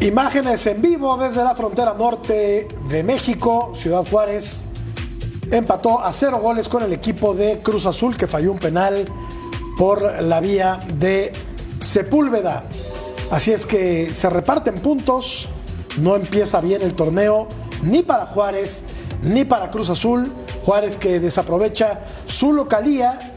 Imágenes en vivo desde la frontera norte de México, Ciudad Juárez. Empató a cero goles con el equipo de Cruz Azul que falló un penal por la vía de Sepúlveda. Así es que se reparten puntos, no empieza bien el torneo ni para Juárez ni para Cruz Azul. Juárez que desaprovecha su localía,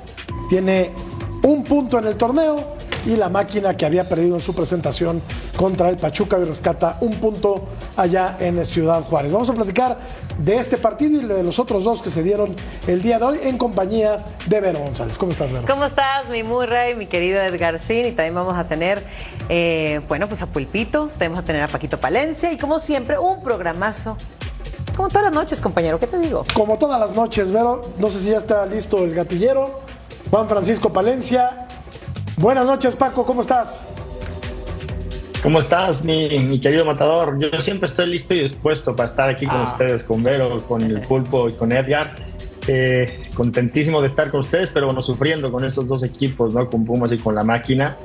tiene un punto en el torneo y la máquina que había perdido en su presentación contra el Pachuca y rescata un punto allá en Ciudad Juárez. Vamos a platicar de este partido y de los otros dos que se dieron el día de hoy en compañía de Vero González. ¿Cómo estás, Vero? ¿Cómo estás, mi Murray, mi querido Edgar Sin? Y también vamos a tener, eh, bueno, pues a Pulpito, tenemos a tener a Paquito Palencia y como siempre, un programazo como todas las noches, compañero, ¿qué te digo? Como todas las noches, Vero. No sé si ya está listo el gatillero. Juan Francisco Palencia. Buenas noches, Paco, ¿cómo estás? ¿Cómo estás, mi, querido matador? Yo siempre estoy listo y dispuesto para estar aquí con Ah. ustedes, con Vero, con el Pulpo y con Edgar. Eh, contentísimo de estar con ustedes, pero bueno, sufriendo con esos dos equipos, ¿no? Con Pumas y con la máquina.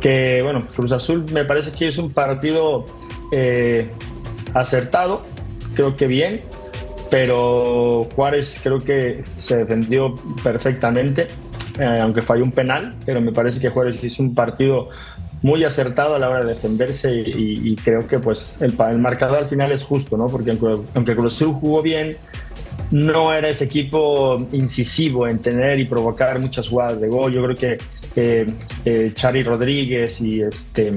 Que bueno, Cruz Azul me parece que es un partido eh, acertado, creo que bien, pero Juárez creo que se defendió perfectamente, eh, aunque falló un penal, pero me parece que Juárez hizo un partido muy acertado a la hora de defenderse y, creo que pues el, el marcador al final es justo, ¿no? Porque aunque, aunque Cruz jugó bien, no era ese equipo incisivo en tener y provocar muchas jugadas de gol. Yo creo que Chari Rodríguez y este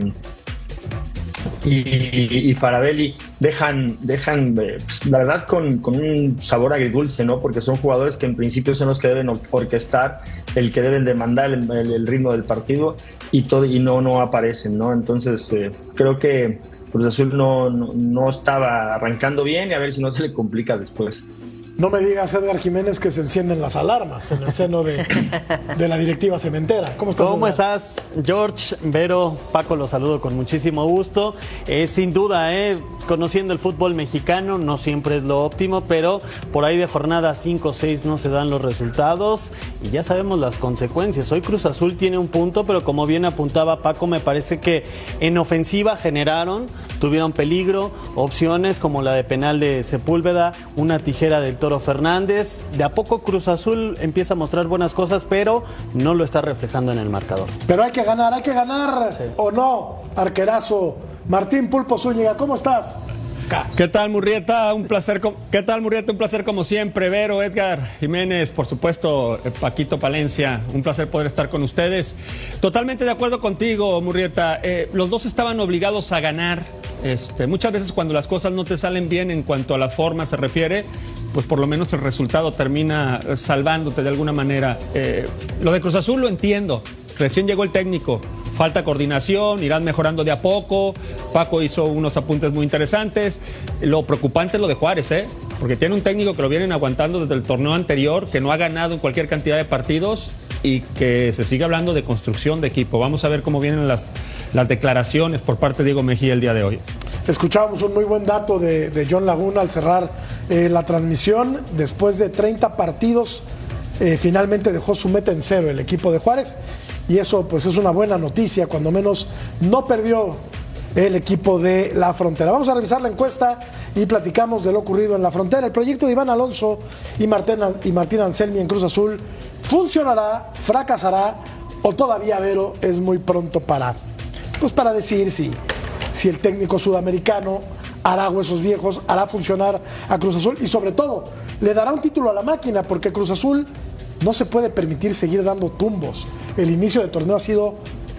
y, Farabelli dejan, dejan eh, la verdad, con, con un sabor agridulce, ¿no? Porque son jugadores que en principio son los que deben or- orquestar, el que deben demandar el, el- el ritmo del partido y, todo, y no, no aparecen, ¿no? Entonces, eh, creo que Cruz Azul no, no, no estaba arrancando bien y a ver si no se le complica después. No me digas, Edgar Jiménez, que se encienden las alarmas en el seno de, de la directiva cementera. ¿Cómo estás? ¿Cómo Edgar? estás, George? Vero, Paco, los saludo con muchísimo gusto. Eh, sin duda, eh, conociendo el fútbol mexicano, no siempre es lo óptimo, pero por ahí de jornada 5 o 6 no se dan los resultados y ya sabemos las consecuencias. Hoy Cruz Azul tiene un punto, pero como bien apuntaba Paco, me parece que en ofensiva generaron, tuvieron peligro, opciones como la de penal de Sepúlveda, una tijera del Toro Fernández. De a poco Cruz Azul empieza a mostrar buenas cosas, pero no lo está reflejando en el marcador. Pero hay que ganar, hay que ganar o no, arquerazo. Martín Pulpo Zúñiga, ¿cómo estás? ¿Qué tal, Murrieta? Un placer. ¿Qué tal, Murrieta? Un placer como siempre. Vero, Edgar, Jiménez, por supuesto, eh, Paquito Palencia. Un placer poder estar con ustedes. Totalmente de acuerdo contigo, Murrieta. Eh, los dos estaban obligados a ganar. Este, muchas veces cuando las cosas no te salen bien en cuanto a las formas se refiere, pues por lo menos el resultado termina eh, salvándote de alguna manera. Eh, lo de Cruz Azul lo entiendo. Recién llegó el técnico. Falta coordinación, irán mejorando de a poco. Paco hizo unos apuntes muy interesantes. Lo preocupante es lo de Juárez, ¿eh? Porque tiene un técnico que lo vienen aguantando desde el torneo anterior, que no ha ganado en cualquier cantidad de partidos y que se sigue hablando de construcción de equipo. Vamos a ver cómo vienen las, las declaraciones por parte de Diego Mejía el día de hoy. Escuchábamos un muy buen dato de, de John Laguna al cerrar eh, la transmisión. Después de 30 partidos, eh, finalmente dejó su meta en cero el equipo de Juárez. Y eso pues es una buena noticia, cuando menos no perdió el equipo de la frontera. Vamos a revisar la encuesta y platicamos de lo ocurrido en la frontera. El proyecto de Iván Alonso y Martín, y Martín Anselmi en Cruz Azul funcionará, fracasará o todavía Vero es muy pronto para, pues para decir si, si el técnico sudamericano hará huesos viejos, hará funcionar a Cruz Azul y sobre todo le dará un título a la máquina porque Cruz Azul no se puede permitir seguir dando tumbos. El inicio de torneo ha sido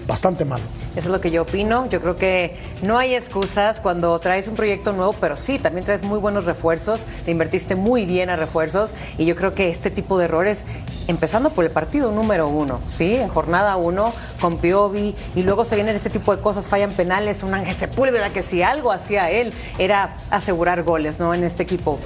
bastante malo. Eso es lo que yo opino. Yo creo que no hay excusas cuando traes un proyecto nuevo, pero sí, también traes muy buenos refuerzos, te invertiste muy bien a refuerzos y yo creo que este tipo de errores, empezando por el partido número uno, ¿sí? En jornada uno con Piovi y luego se vienen este tipo de cosas, fallan penales, un Ángel Sepúlveda que si algo hacía él era asegurar goles, ¿no? En este equipo.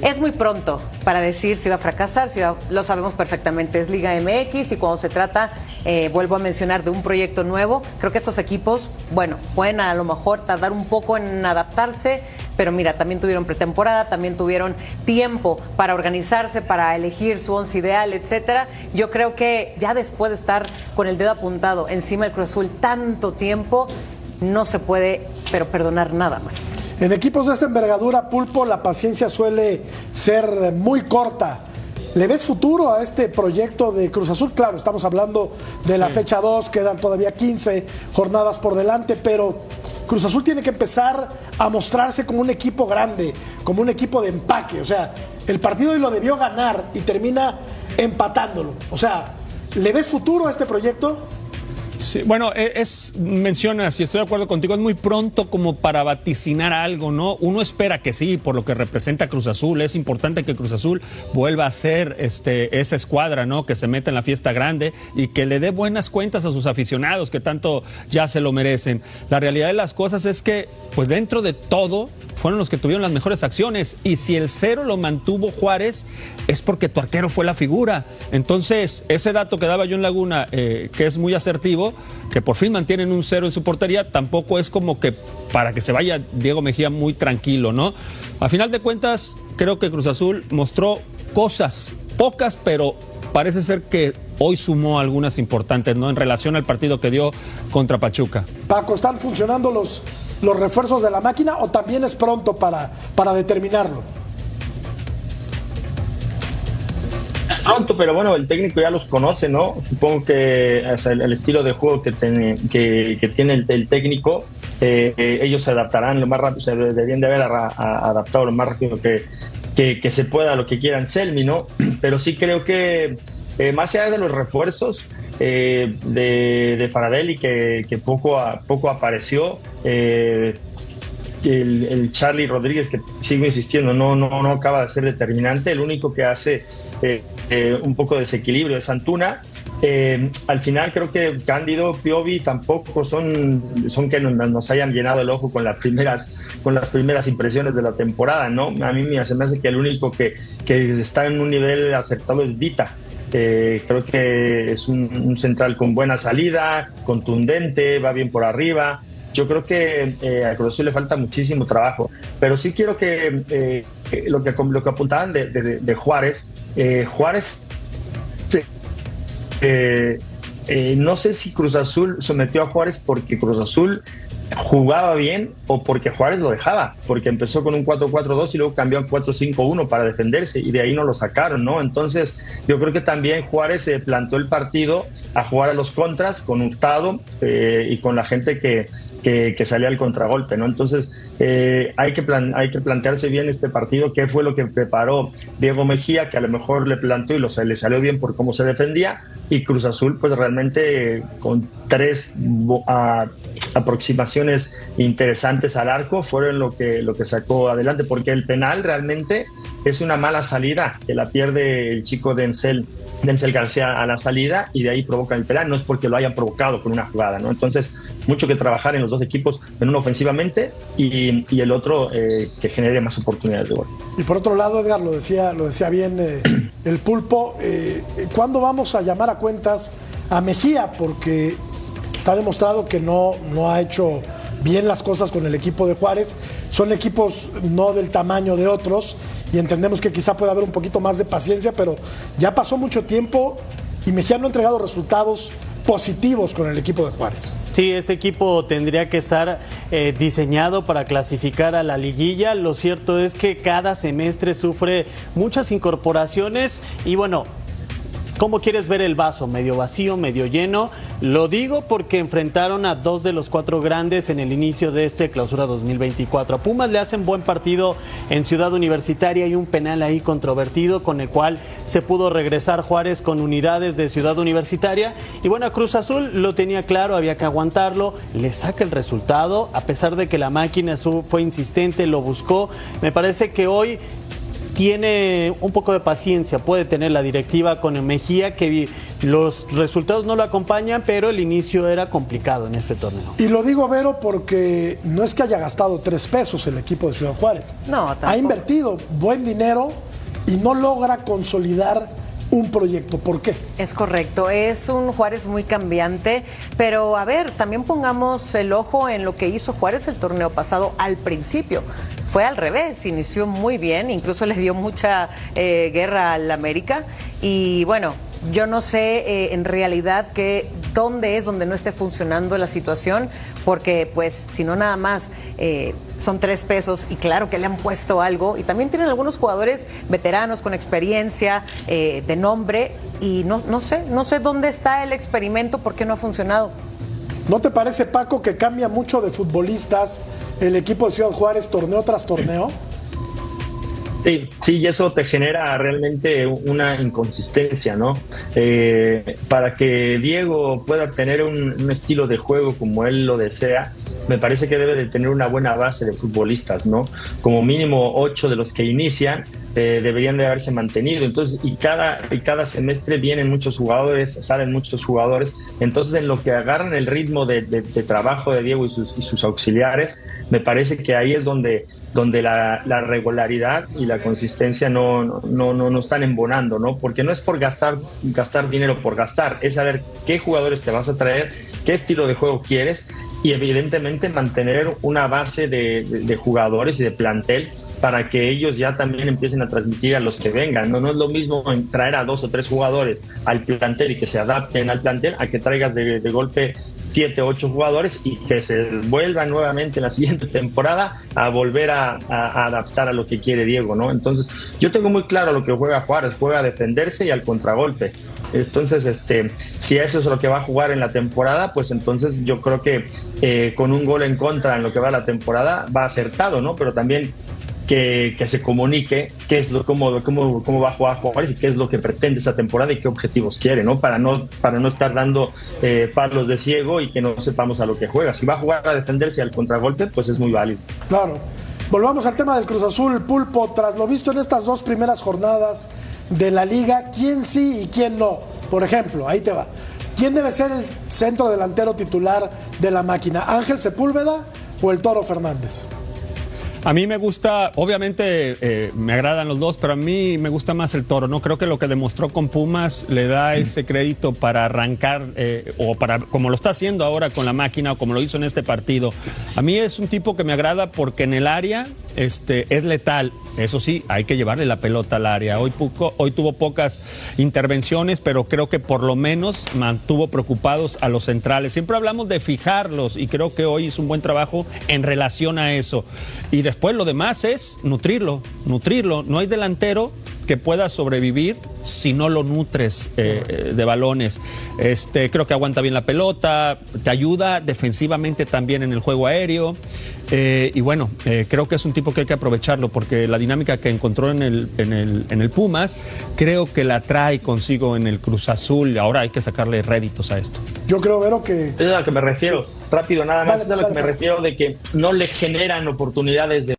Es muy pronto para decir si va a fracasar, si va- lo sabemos perfectamente, es Liga MX y cuando se trata, eh, vuelvo a mencionar, de un proyecto nuevo, creo que estos equipos, bueno, pueden a lo mejor tardar un poco en adaptarse, pero mira, también tuvieron pretemporada, también tuvieron tiempo para organizarse, para elegir su once ideal, etcétera. Yo creo que ya después de estar con el dedo apuntado encima del Cruz Azul tanto tiempo, no se puede, pero perdonar nada más. En equipos de esta envergadura, Pulpo, la paciencia suele ser muy corta. ¿Le ves futuro a este proyecto de Cruz Azul? Claro, estamos hablando de la fecha 2, quedan todavía 15 jornadas por delante, pero Cruz Azul tiene que empezar a mostrarse como un equipo grande, como un equipo de empaque. O sea, el partido hoy lo debió ganar y termina empatándolo. O sea, ¿le ves futuro a este proyecto? Sí, bueno, e- es, mencionas, y estoy de acuerdo contigo, es muy pronto como para vaticinar algo, ¿no? Uno espera que sí, por lo que representa Cruz Azul. Es importante que Cruz Azul vuelva a ser este, esa escuadra, ¿no? Que se meta en la fiesta grande y que le dé buenas cuentas a sus aficionados, que tanto ya se lo merecen. La realidad de las cosas es que, pues dentro de todo, fueron los que tuvieron las mejores acciones. Y si el cero lo mantuvo Juárez, es porque tu arquero fue la figura. Entonces, ese dato que daba John Laguna, eh, que es muy asertivo, que por fin mantienen un cero en su portería, tampoco es como que para que se vaya Diego Mejía muy tranquilo, ¿no? A final de cuentas, creo que Cruz Azul mostró cosas, pocas, pero parece ser que hoy sumó algunas importantes, ¿no? En relación al partido que dio contra Pachuca. Paco, ¿están funcionando los, los refuerzos de la máquina o también es pronto para, para determinarlo? Pronto, pero bueno, el técnico ya los conoce, ¿no? Supongo que o el, estilo de juego que tiene, que, que tiene el, el técnico, eh, eh, ellos se adaptarán lo más rápido, se deberían de haber a- adaptado lo más rápido que, que, se pueda lo que quieran Selmi, ¿no? Pero sí creo que eh, más allá de los refuerzos eh, de, de Faradelli, que, que poco, a, poco apareció, eh, el, el Charlie Rodríguez, que sigo insistiendo, no, no, no acaba de ser determinante. El único que hace eh, eh, un poco de desequilibrio es Antuna. Eh, al final creo que Cándido, Piovi tampoco son, son que nos, hayan llenado el ojo con las primeras con las primeras impresiones de la temporada, ¿no? A mí me- se me hace que el único que, que está en un nivel aceptado es Vita. Eh, creo que es un, un central con buena salida, contundente, va bien por arriba. Yo creo que eh, a Cruz le falta muchísimo trabajo, pero sí quiero que eh, lo que lo que apuntaban de, de- de Juárez, eh, Juárez eh, eh, no sé si Cruz Azul sometió a Juárez porque Cruz Azul jugaba bien o porque Juárez lo dejaba, porque empezó con un 4-4-2 y luego cambió a 4-5-1 para defenderse y de ahí no lo sacaron, ¿no? Entonces yo creo que también Juárez se plantó el partido a jugar a los contras con Hurtado eh, y con la gente que, que, salía al contragolpe, ¿no? Entonces eh, hay, que plan- hay que plantearse bien este partido, qué fue lo que preparó Diego Mejía, que a lo mejor le plantó y lo, le salió bien por cómo se defendía, y Cruz Azul pues realmente con tres aproximaciones interesantes al arco fueron lo que, lo que sacó adelante, porque el penal realmente es una mala salida que la pierde el chico Denzel. Denzel García a la salida y de ahí provoca el penal, no es porque lo hayan provocado con una jugada, ¿no? Entonces, mucho que trabajar en los dos equipos, en uno ofensivamente y, y el otro eh, que genere más oportunidades de gol. Y por otro lado, Edgar, lo decía, lo decía bien eh, el pulpo, eh, ¿cuándo vamos a llamar a cuentas a Mejía? Porque está demostrado que no, no ha hecho bien las cosas con el equipo de Juárez. Son equipos no del tamaño de otros y entendemos que quizá pueda haber un poquito más de paciencia, pero ya pasó mucho tiempo y Mejía no ha entregado resultados positivos con el equipo de Juárez. Sí, este equipo tendría que estar eh, diseñado para clasificar a la liguilla. Lo cierto es que cada semestre sufre muchas incorporaciones y bueno, ¿Cómo quieres ver el vaso? ¿Medio vacío, medio lleno? Lo digo porque enfrentaron a dos de los cuatro grandes en el inicio de este clausura 2024. A Pumas le hacen buen partido en Ciudad Universitaria y un penal ahí controvertido con el cual se pudo regresar Juárez con unidades de Ciudad Universitaria. Y bueno, Cruz Azul lo tenía claro, había que aguantarlo, le saca el resultado, a pesar de que la máquina fue insistente, lo buscó. Me parece que hoy tiene un poco de paciencia, puede tener la directiva con el Mejía, que los resultados no lo acompañan, pero el inicio era complicado en este torneo. Y lo digo, Vero, porque no es que haya gastado tres pesos el equipo de Ciudad Juárez. No, Ha invertido buen dinero y no logra consolidar un proyecto. ¿Por qué? Es correcto, es un Juárez muy cambiante, pero a ver, también pongamos el ojo en lo que hizo Juárez el torneo pasado al principio. Fue al revés, inició muy bien, incluso le dio mucha eh, guerra al América y bueno, yo no sé eh, en realidad que dónde es donde no esté funcionando la situación, porque pues si no nada más eh, son tres pesos y claro que le han puesto algo y también tienen algunos jugadores veteranos con experiencia eh, de nombre y no, no sé, no sé dónde está el experimento, por qué no ha funcionado. ¿No te parece, Paco, que cambia mucho de futbolistas el equipo de Ciudad Juárez torneo tras torneo? Sí, sí, y eso te genera realmente una inconsistencia, ¿no? Eh, para que Diego pueda tener un, estilo de juego como él lo desea, me parece que debe de tener una buena base de futbolistas, ¿no? Como mínimo ocho de los que inician eh, deberían de haberse mantenido. Entonces, y cada, y cada semestre vienen muchos jugadores, salen muchos jugadores. Entonces, en lo que agarran el ritmo de, trabajo de Diego y sus, y sus, auxiliares, me parece que ahí es donde, donde la, regularidad y la consistencia no, no, no, no están embonando, ¿no? Porque no es por gastar, gastar dinero por gastar, es saber qué jugadores te vas a traer, qué estilo de juego quieres y evidentemente mantener una base de, jugadores y de plantel para que ellos ya también empiecen a transmitir a los que vengan. No, no es lo mismo traer a dos o tres jugadores al plantel y que se adapten al plantel a que traigas de, golpe siete, ocho jugadores y que se vuelvan nuevamente en la siguiente temporada a volver a, a, adaptar a lo que quiere Diego, ¿no? Entonces, yo tengo muy claro lo que juega Juárez, juega a defenderse y al contragolpe. Entonces, este, si eso es lo que va a jugar en la temporada, pues entonces yo creo que eh, con un gol en contra en lo que va la temporada va acertado, ¿no? Pero también que, se comunique qué es lo, cómo, cómo, cómo va a jugar Juárez y qué es lo que pretende esta temporada y qué objetivos quiere, ¿no? Para no, para no estar dando eh, palos de ciego y que no sepamos a lo que juega. Si va a jugar a defenderse al contragolpe, pues es muy válido. Claro. Volvamos al tema del Cruz Azul, Pulpo. Tras lo visto en estas dos primeras jornadas de la liga, ¿quién sí y quién no? Por ejemplo, ahí te va. ¿Quién debe ser el centro delantero titular de la máquina? ¿Ángel Sepúlveda o el Toro Fernández? A mí me gusta, obviamente eh, me agradan los dos, pero a mí me gusta más el toro. No creo que lo que demostró con Pumas le da ese crédito para arrancar eh, o para como lo está haciendo ahora con la máquina o como lo hizo en este partido. A mí es un tipo que me agrada porque en el área este, es letal. Eso sí, hay que llevarle la pelota al área. Hoy, hoy tuvo pocas intervenciones, pero creo que por lo menos mantuvo preocupados a los centrales. Siempre hablamos de fijarlos y creo que hoy hizo un buen trabajo en relación a eso. Y después lo demás es nutrirlo, nutrirlo. No hay delantero que pueda sobrevivir si no lo nutres eh, eh, de balones. Este, creo que aguanta bien la pelota, te ayuda defensivamente también en el juego aéreo. Eh, y bueno, creo que es un tipo que hay que aprovecharlo porque la dinámica que encontró en el, en el, en el Pumas, creo que la trae consigo en el Cruz Azul. Ahora hay que sacarle réditos a esto. Yo creo, Vero, que. Es a lo que me refiero. Rápido, nada más. es a lo que me refiero de que no le generan oportunidades de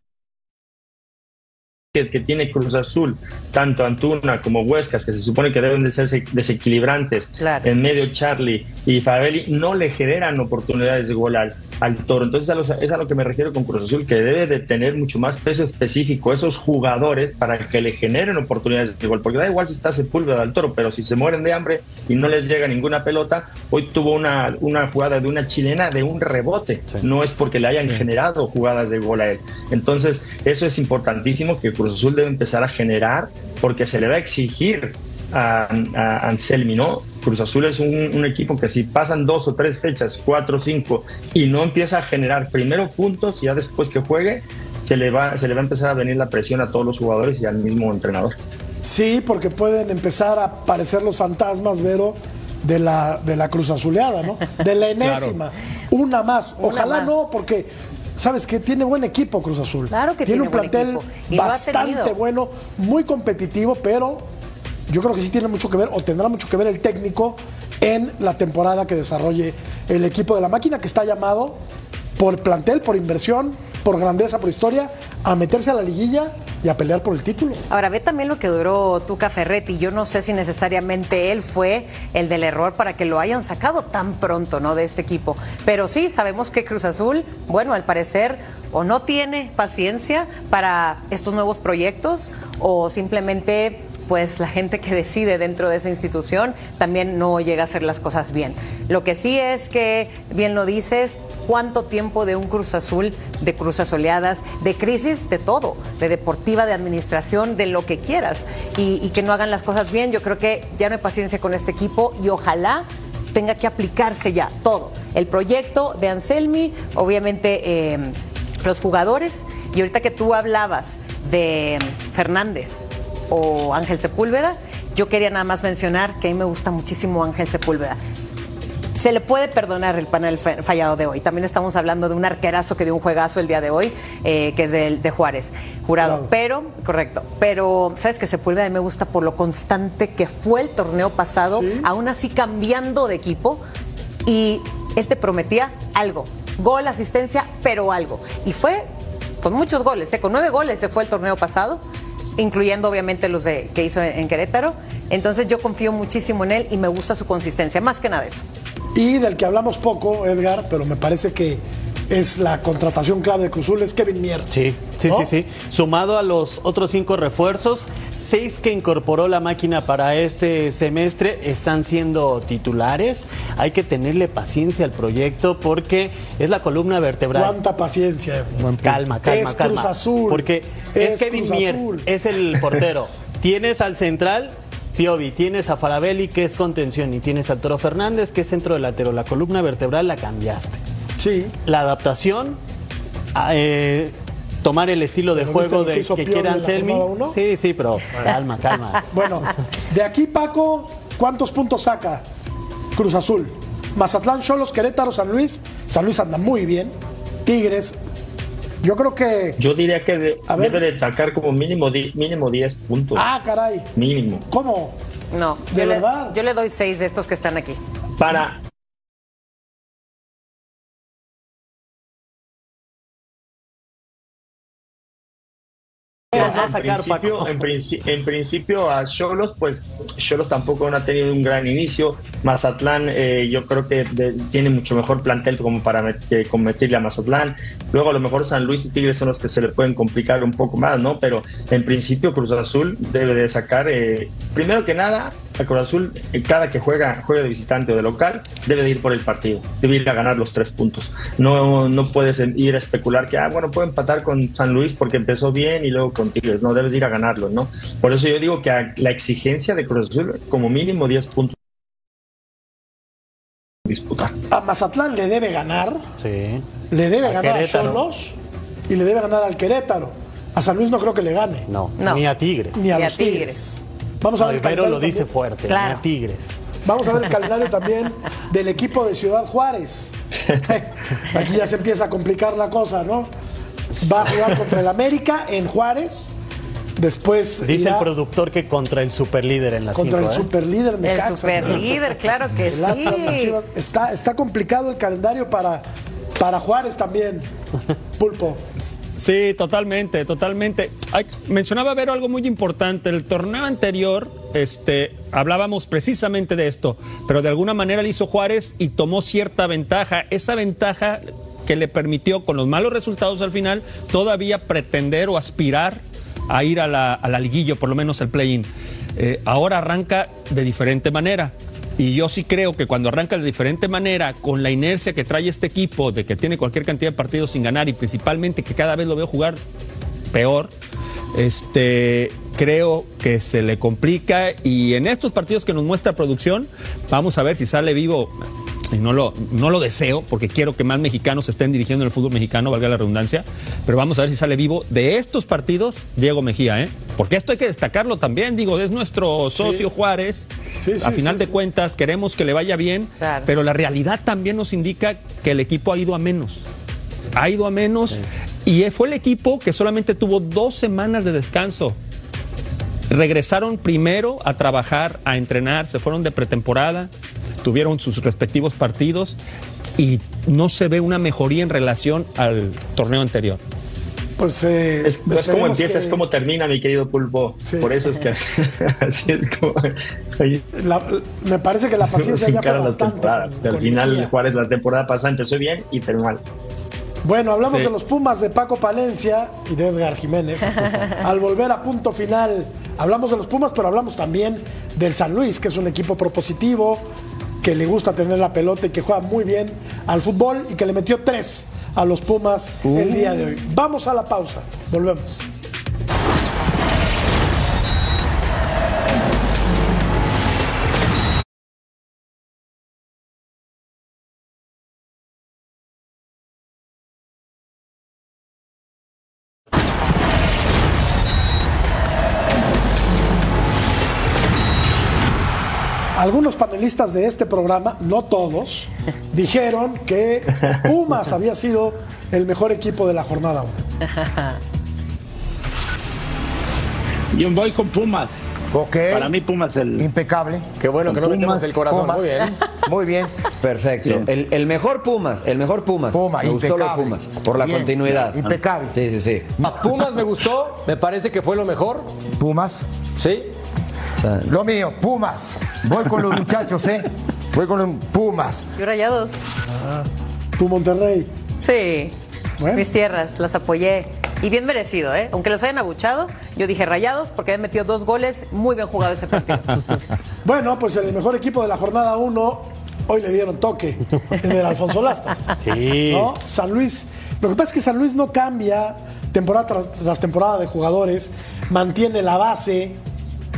que tiene Cruz Azul, tanto Antuna como Huescas, que se supone que deben de ser desequilibrantes, en medio Charlie y Fabelli, no le generan oportunidades de gol al, Toro. Entonces es a lo que me refiero con Cruz Azul, que debe de tener mucho más peso específico esos jugadores para que le generen oportunidades de gol. Porque da igual si está Sepúlveda al Toro, pero si se mueren de hambre y no les llega ninguna pelota, hoy tuvo una, una jugada de una chilena de un rebote. No es porque le hayan generado jugadas de gol a él. Entonces eso es importantísimo que Cruz Azul debe empezar a generar porque se le va a exigir a, a Anselmi, ¿no? Cruz Azul es un, equipo que si pasan dos o tres fechas, cuatro o cinco, y no empieza a generar primero puntos y ya después que juegue, se le, va, se le va a empezar a venir la presión a todos los jugadores y al mismo entrenador. Sí, porque pueden empezar a aparecer los fantasmas, Vero, de la, de la Cruz Azuleada, ¿no? De la enésima. Una más. Una Ojalá más. no, porque sabes que tiene buen equipo Cruz Azul. Claro que tiene un buen plantel bastante bueno, muy competitivo, pero yo creo que sí tiene mucho que ver, o tendrá mucho que ver el técnico en la temporada que desarrolle el equipo de la máquina, que está llamado por plantel, por inversión, por grandeza, por historia, a meterse a la liguilla y a pelear por el título. Ahora, ve también lo que duró Tuca Ferretti. Yo no sé si necesariamente él fue el del error para que lo hayan sacado tan pronto, ¿no? De este equipo. Pero sí, sabemos que Cruz Azul, bueno, al parecer, o no tiene paciencia para estos nuevos proyectos, o simplemente pues la gente que decide dentro de esa institución también no llega a hacer las cosas bien. Lo que sí es que, bien lo dices, cuánto tiempo de un Cruz Azul, de cruzas oleadas, de crisis, de todo, de deportiva, de administración, de lo que quieras, y, y que no hagan las cosas bien. Yo creo que ya no hay paciencia con este equipo y ojalá tenga que aplicarse ya todo. El proyecto de Anselmi, obviamente eh, los jugadores, y ahorita que tú hablabas de Fernández o Ángel Sepúlveda, yo quería nada más mencionar que a mí me gusta muchísimo Ángel Sepúlveda. Se le puede perdonar el panel fa- fallado de hoy. También estamos hablando de un arquerazo que dio un juegazo el día de hoy, eh, que es de, Juárez, jurado. Jurado. Pero, correcto, pero sabes que Sepúlveda a mí me gusta por lo constante que fue el torneo pasado, Sí. aún así cambiando de equipo, y él te prometía algo, gol, asistencia, pero algo. Y fue con muchos goles, ¿eh? con nueve goles se fue el torneo pasado, incluyendo obviamente los de, que hizo en, Querétaro. Entonces yo confío muchísimo en él y me gusta su consistencia, más que nada eso. Y del que hablamos poco, Edgar, pero me parece que es la contratación clave de Cruzul, es Kevin Mier. Sí, sí, ¿No? sí, sí. Sumado a los otros cinco refuerzos, seis que incorporó la máquina para este semestre están siendo titulares. Hay que tenerle paciencia al proyecto porque es la columna vertebral. Cuánta paciencia. Calma, calma, Es calma. Cruz Azul. Porque es, Es Kevin Cruz Mier, Azul. es el portero. tienes al central, Piovi, tienes a Farabelli, que es contención, y tienes a Toro Fernández, que es centro delantero. La columna vertebral la cambiaste. Sí. La adaptación, eh, tomar el estilo de ¿Pero viste juego que de que en la Anselmi. Sí, sí, pero calma, calma. Bueno, de aquí, Paco, ¿cuántos puntos saca Cruz Azul? Mazatlán, Cholos, Querétaro, San Luis. San Luis anda muy bien. Tigres. Yo creo que. Yo diría que de- A ver. debe de sacar como mínimo, mínimo 10 puntos. Ah, caray. Mínimo. ¿Cómo? No, ¿De yo, le, verdad? yo le doy seis de estos que están aquí. Para, Va a en sacar, principio, Paco. en, princi- en principio a Cholos, pues Cholos tampoco no ha tenido un gran inicio. Mazatlán, eh, yo creo que de- tiene mucho mejor plantel como para met- eh, competirle a Mazatlán. Luego a lo mejor San Luis y Tigres son los que se le pueden complicar un poco más, ¿no? Pero en principio Cruz Azul debe de sacar, eh, primero que nada, a Cruz Azul, eh, cada que juega, juega de visitante o de local, debe de ir por el partido, debe ir a ganar los tres puntos. No, no puedes ir a especular que, ah, bueno, puedo empatar con San Luis porque empezó bien y luego con Tigres. No, debes de ir a ganarlo, ¿no? Por eso yo digo que a- la exigencia de Cruz Azul, como mínimo 10 puntos disputar. A Mazatlán le debe ganar. Sí. Le debe A ganar Querétaro. a Cholos. Y le debe ganar al Querétaro. A San Luis no creo que le gane. No, No. ni a Tigres. Ni a los Tigres. Tigres. Vamos a ver el el Vero calendario lo dice también. fuerte, Claro. ni a Tigres. Vamos a ver el calendario también del equipo de Ciudad Juárez. Aquí ya se empieza a complicar la cosa, ¿no? Va a jugar contra el América en Juárez. Después Dice irá el productor que contra el superlíder en la contra el ¿eh? superlíder El Necaxa. superlíder, claro que El sí. Chivas. Está, está complicado el calendario para, para Juárez también. Pulpo. Sí, totalmente, totalmente. Ay, mencionaba Vero algo muy importante. El torneo anterior, este, hablábamos precisamente de esto, pero de alguna manera le hizo Juárez y tomó cierta ventaja. Esa ventaja que le permitió, con los malos resultados al final, todavía pretender o aspirar a ir a la, a la liguilla, por lo menos al play-in. Eh, ahora arranca de diferente manera. Y yo sí creo que cuando arranca de diferente manera, con la inercia que trae este equipo, de que tiene cualquier cantidad de partidos sin ganar y principalmente que cada vez lo veo jugar peor, este, creo que se le complica y en estos partidos que nos muestra producción, vamos a ver si sale vivo y no lo, no lo deseo porque quiero que más mexicanos estén dirigiendo el fútbol mexicano, valga la redundancia, pero vamos a ver si sale vivo de estos partidos Diego Mejía, ¿eh? Porque esto hay que destacarlo también, digo, es nuestro socio Juárez, a final de cuentas queremos que le vaya bien, pero la realidad también nos indica que el equipo ha ido a menos, ha ido a menos y fue el equipo que solamente tuvo dos semanas de descanso. Regresaron primero a trabajar, a entrenar, se fueron de pretemporada, tuvieron sus respectivos partidos y no se ve una mejoría en relación al torneo anterior. Pues eh, es, como empieza, es como termina, mi querido Pulpo. Por eso es que así es como. me parece que la paciencia ya fue bastante. Al final, Juárez la temporada pasada empezó bien y terminó mal. Bueno, hablamos de los Pumas de Paco Palencia y de Edgar Jiménez. Al volver a punto final, hablamos de los Pumas, pero hablamos también del San Luis, que es un equipo propositivo, que le gusta tener la pelota y que juega muy bien al fútbol y que le metió tres a los Pumas el día de hoy. Vamos a la pausa, volvemos. Panelistas de este programa, no todos, dijeron que Pumas había sido el mejor equipo de la jornada 1. Yo voy con Pumas. Ok. Para mí Pumas el... Impecable. Qué bueno que no metemos el corazón. Muy bien. Muy bien. Perfecto. El, mejor Pumas, el mejor Pumas. Puma, me gustó los Pumas, por la continuidad. Impecable. Sí, sí, sí. Pumas me gustó, me parece que fue lo mejor. Pumas. Sí. lo mío, Pumas. Voy con los muchachos, ¿eh? Voy con los Pumas. Yo rayados. Ah, ¿Tú Monterrey? Sí. Mis tierras, las apoyé. Y bien merecido, ¿eh? Aunque los hayan abuchado, yo dije rayados porque habían metido dos goles. Muy bien jugado ese partido. bueno, pues el mejor equipo de la jornada 1 hoy le dieron toque en el Alfonso Lastas. Sí. ¿no? San Luis. Lo que pasa es que San Luis no cambia temporada tras temporada de jugadores, mantiene la base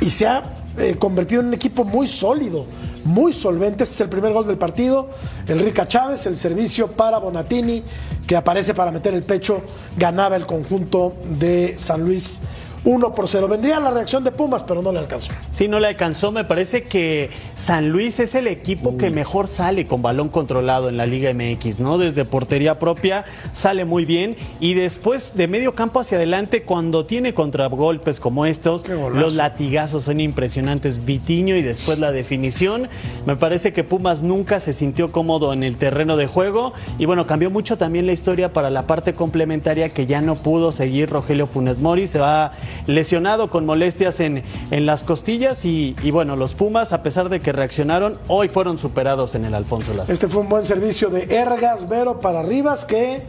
y se ha eh, convertido en un equipo muy sólido, muy solvente. Este es el primer gol del partido. Enrica Chávez, el servicio para Bonatini, que aparece para meter el pecho, ganaba el conjunto de San Luis 1 por 0. Vendría la reacción de Pumas, pero no le alcanzó. Sí, no le alcanzó. Me parece que San Luis es el equipo que mejor sale con balón controlado en la Liga MX, ¿no? Desde portería propia sale muy bien y después de medio campo hacia adelante, cuando tiene contragolpes como estos, los latigazos son impresionantes. Vitiño y después la definición. Me parece que Pumas nunca se sintió cómodo en el terreno de juego y bueno, cambió mucho también la historia para la parte complementaria que ya no pudo seguir Rogelio Funes Mori. Se va lesionado con molestias en, en las costillas y, bueno, los Pumas, a pesar de que reaccionaron, hoy fueron superados en el Alfonso Lazo. Este fue un buen servicio de Ergas Vero para Rivas que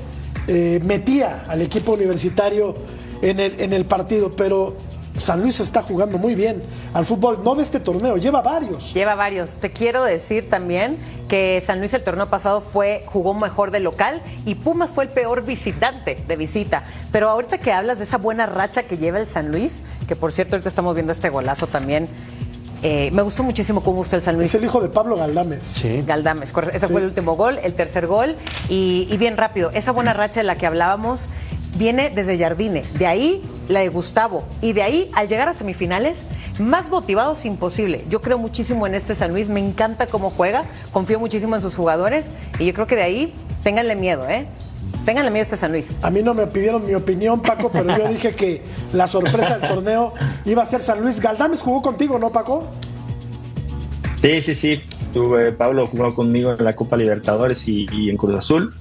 eh, metía al equipo universitario en el, en el partido, pero San Luis está jugando muy bien al fútbol, no de este torneo, lleva varios. Lleva varios. Te quiero decir también que San Luis el torneo pasado fue jugó mejor de local y Pumas fue el peor visitante de visita. Pero ahorita que hablas de esa buena racha que lleva el San Luis, que por cierto ahorita estamos viendo este golazo también. Eh, me gustó muchísimo cómo gusta el San Luis. Es el hijo de Pablo Galdames. Sí. Galdames, ese fue el último gol, el tercer gol. Y, y bien rápido, esa buena racha de la que hablábamos viene desde Jardine. De ahí la de Gustavo. Y de ahí, al llegar a semifinales, más motivados imposible. Yo creo muchísimo en este San Luis, me encanta cómo juega, confío muchísimo en sus jugadores y yo creo que de ahí, ténganle miedo, ¿eh? Ténganle miedo a este San Luis. A mí no me pidieron mi opinión, Paco, pero yo dije que la sorpresa del torneo iba a ser San Luis. Galdames jugó contigo, ¿no, Paco? Sí, sí, sí. Tuve, Pablo jugó conmigo en la Copa Libertadores y, y en Cruz Azul.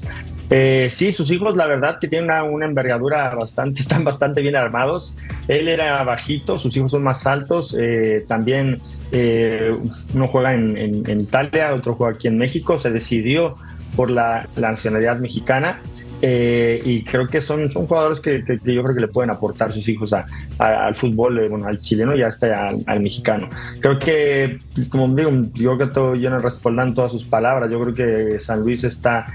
Eh, sí, sus hijos, la verdad, que tienen una, envergadura bastante, están bastante bien armados. Él era bajito, sus hijos son más altos. Eh, también eh, uno juega en, Italia, otro juega aquí en México. Se decidió por la, nacionalidad mexicana. y creo que son, son jugadores que, yo creo que le pueden aportar sus hijos al fútbol, bueno, al chileno y hasta al, al, mexicano. Creo que, como digo, yo creo que todo, yo no respaldan todas sus palabras. Yo creo que San Luis está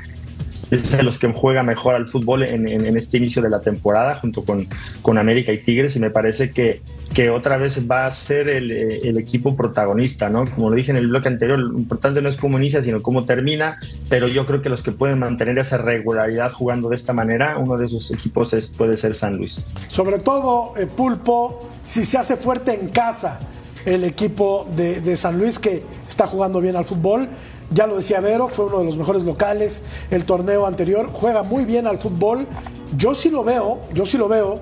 es de los que juega mejor al fútbol en, este inicio de la temporada, junto con, con América y Tigres, y me parece que, que otra vez va a ser el, eh, el equipo protagonista, ¿no? Como lo dije en el bloque anterior, lo importante no es cómo inicia, sino cómo termina, pero yo creo que los que pueden mantener esa regularidad jugando de esta manera, uno de esos equipos es, puede ser San Luis. Sobre todo, eh, Pulpo, si se hace fuerte en casa el equipo de, de San Luis que está jugando bien al fútbol. Ya lo decía Vero, fue uno de los mejores locales el torneo anterior, juega muy bien al fútbol. Yo sí lo veo, yo sí lo veo,